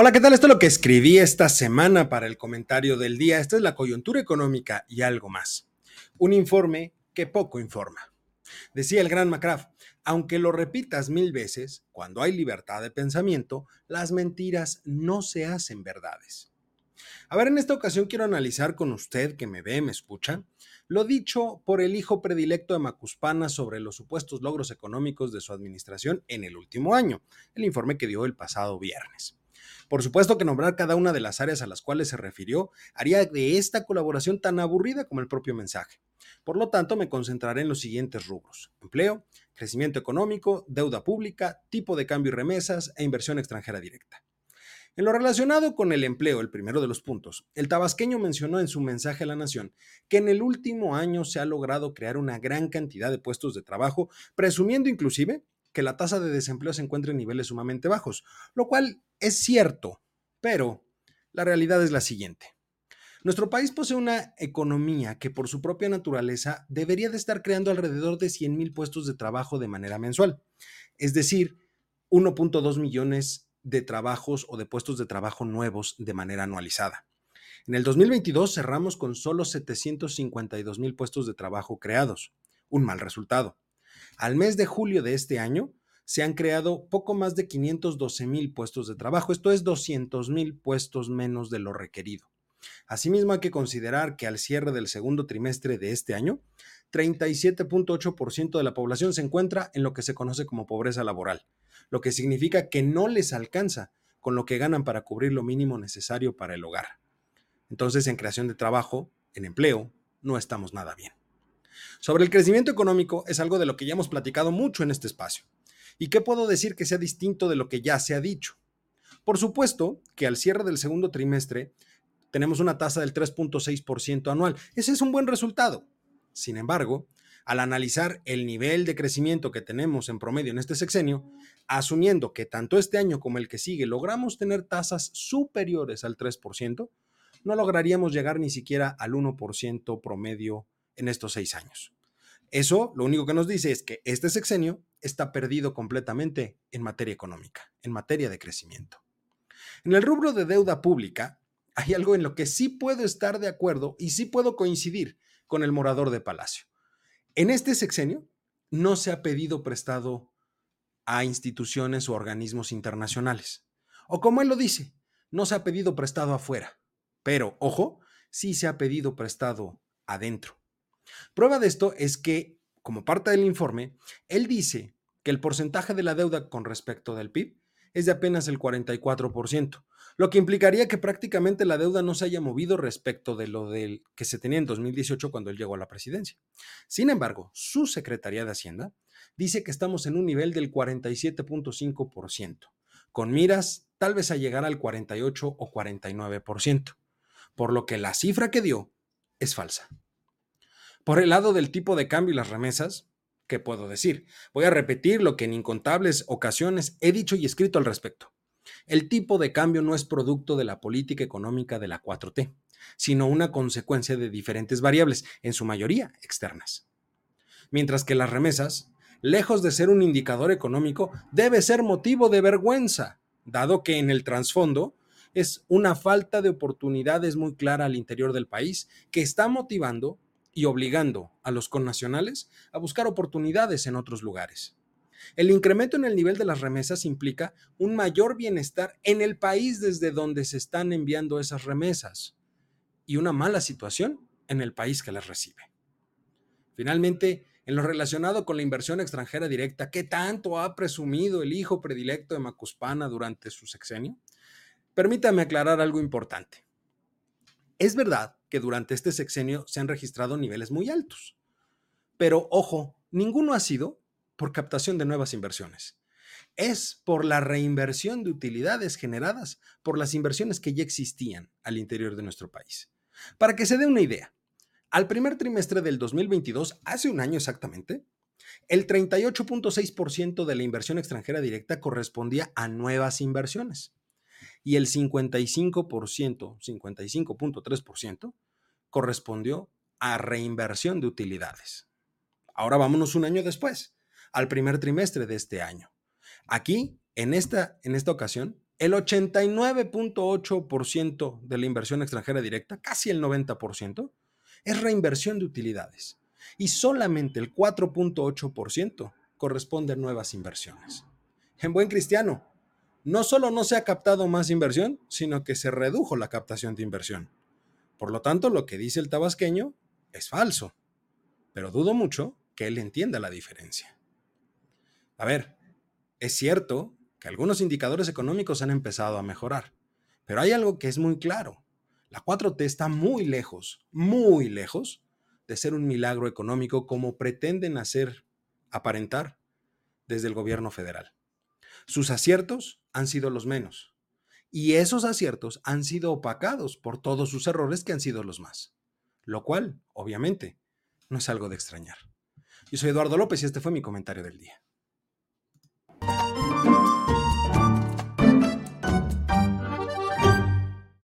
Hola, ¿qué tal? Esto es lo que escribí esta semana para el comentario del día. Esta es la coyuntura económica y algo más. Un informe que poco informa. Decía el gran McCraft, aunque lo repitas mil veces, cuando hay libertad de pensamiento, las mentiras no se hacen verdades. A ver, en esta ocasión quiero analizar con usted que me ve, me escucha, lo dicho por el hijo predilecto de Macuspana sobre los supuestos logros económicos de su administración en el último año, el informe que dio el pasado viernes. Por supuesto que nombrar cada una de las áreas a las cuales se refirió haría de esta colaboración tan aburrida como el propio mensaje. Por lo tanto, me concentraré en los siguientes rubros. Empleo, crecimiento económico, deuda pública, tipo de cambio y remesas e inversión extranjera directa. En lo relacionado con el empleo, el primero de los puntos, el tabasqueño mencionó en su mensaje a la nación que en el último año se ha logrado crear una gran cantidad de puestos de trabajo, presumiendo inclusive que la tasa de desempleo se encuentra en niveles sumamente bajos, lo cual es cierto, pero la realidad es la siguiente. Nuestro país posee una economía que por su propia naturaleza debería de estar creando alrededor de 100 mil puestos de trabajo de manera mensual, es decir, 1.2 millones de trabajos o de puestos de trabajo nuevos de manera anualizada. En el 2022 cerramos con solo 752 mil puestos de trabajo creados, un mal resultado. Al mes de julio de este año se han creado poco más de 512 mil puestos de trabajo, esto es 200 mil puestos menos de lo requerido. Asimismo, hay que considerar que al cierre del segundo trimestre de este año, 37.8% de la población se encuentra en lo que se conoce como pobreza laboral, lo que significa que no les alcanza con lo que ganan para cubrir lo mínimo necesario para el hogar. Entonces, en creación de trabajo, en empleo, no estamos nada bien. Sobre el crecimiento económico es algo de lo que ya hemos platicado mucho en este espacio. ¿Y qué puedo decir que sea distinto de lo que ya se ha dicho? Por supuesto que al cierre del segundo trimestre tenemos una tasa del 3.6% anual. Ese es un buen resultado. Sin embargo, al analizar el nivel de crecimiento que tenemos en promedio en este sexenio, asumiendo que tanto este año como el que sigue logramos tener tasas superiores al 3%, no lograríamos llegar ni siquiera al 1% promedio en estos seis años. Eso lo único que nos dice es que este sexenio está perdido completamente en materia económica, en materia de crecimiento. En el rubro de deuda pública, hay algo en lo que sí puedo estar de acuerdo y sí puedo coincidir con el morador de Palacio. En este sexenio no se ha pedido prestado a instituciones o organismos internacionales. O como él lo dice, no se ha pedido prestado afuera. Pero, ojo, sí se ha pedido prestado adentro. Prueba de esto es que, como parte del informe, él dice que el porcentaje de la deuda con respecto del PIB es de apenas el 44%, lo que implicaría que prácticamente la deuda no se haya movido respecto de lo del que se tenía en 2018 cuando él llegó a la presidencia. Sin embargo, su Secretaría de Hacienda dice que estamos en un nivel del 47.5%, con miras tal vez a llegar al 48 o 49%, por lo que la cifra que dio es falsa. Por el lado del tipo de cambio y las remesas, ¿qué puedo decir? Voy a repetir lo que en incontables ocasiones he dicho y escrito al respecto. El tipo de cambio no es producto de la política económica de la 4T, sino una consecuencia de diferentes variables, en su mayoría externas. Mientras que las remesas, lejos de ser un indicador económico, debe ser motivo de vergüenza, dado que en el trasfondo es una falta de oportunidades muy clara al interior del país que está motivando y obligando a los connacionales a buscar oportunidades en otros lugares. El incremento en el nivel de las remesas implica un mayor bienestar en el país desde donde se están enviando esas remesas y una mala situación en el país que las recibe. Finalmente, en lo relacionado con la inversión extranjera directa, ¿qué tanto ha presumido el hijo predilecto de Macuspana durante su sexenio? Permítame aclarar algo importante. Es verdad que durante este sexenio se han registrado niveles muy altos, pero ojo, ninguno ha sido por captación de nuevas inversiones. Es por la reinversión de utilidades generadas por las inversiones que ya existían al interior de nuestro país. Para que se dé una idea, al primer trimestre del 2022, hace un año exactamente, el 38.6% de la inversión extranjera directa correspondía a nuevas inversiones y el 55%, 55.3%, correspondió a reinversión de utilidades. Ahora vámonos un año después, al primer trimestre de este año. Aquí, en esta, en esta ocasión, El 89.8% de la inversión extranjera directa, casi el 90%, es reinversión de utilidades y solamente el 4.8% corresponde a nuevas inversiones. En buen cristiano, no solo no se ha captado más inversión, sino que se redujo la captación de inversión. Por lo tanto, lo que dice el tabasqueño es falso, pero dudo mucho que él entienda la diferencia. A ver, es cierto que algunos indicadores económicos han empezado a mejorar, pero hay algo que es muy claro. La 4T está muy lejos, muy lejos de ser un milagro económico como pretenden hacer aparentar desde el gobierno federal. Sus aciertos han sido los menos y esos aciertos han sido opacados por todos sus errores que han sido los más, lo cual, obviamente, no es algo de extrañar. Yo soy Eduardo López y este fue mi comentario del día.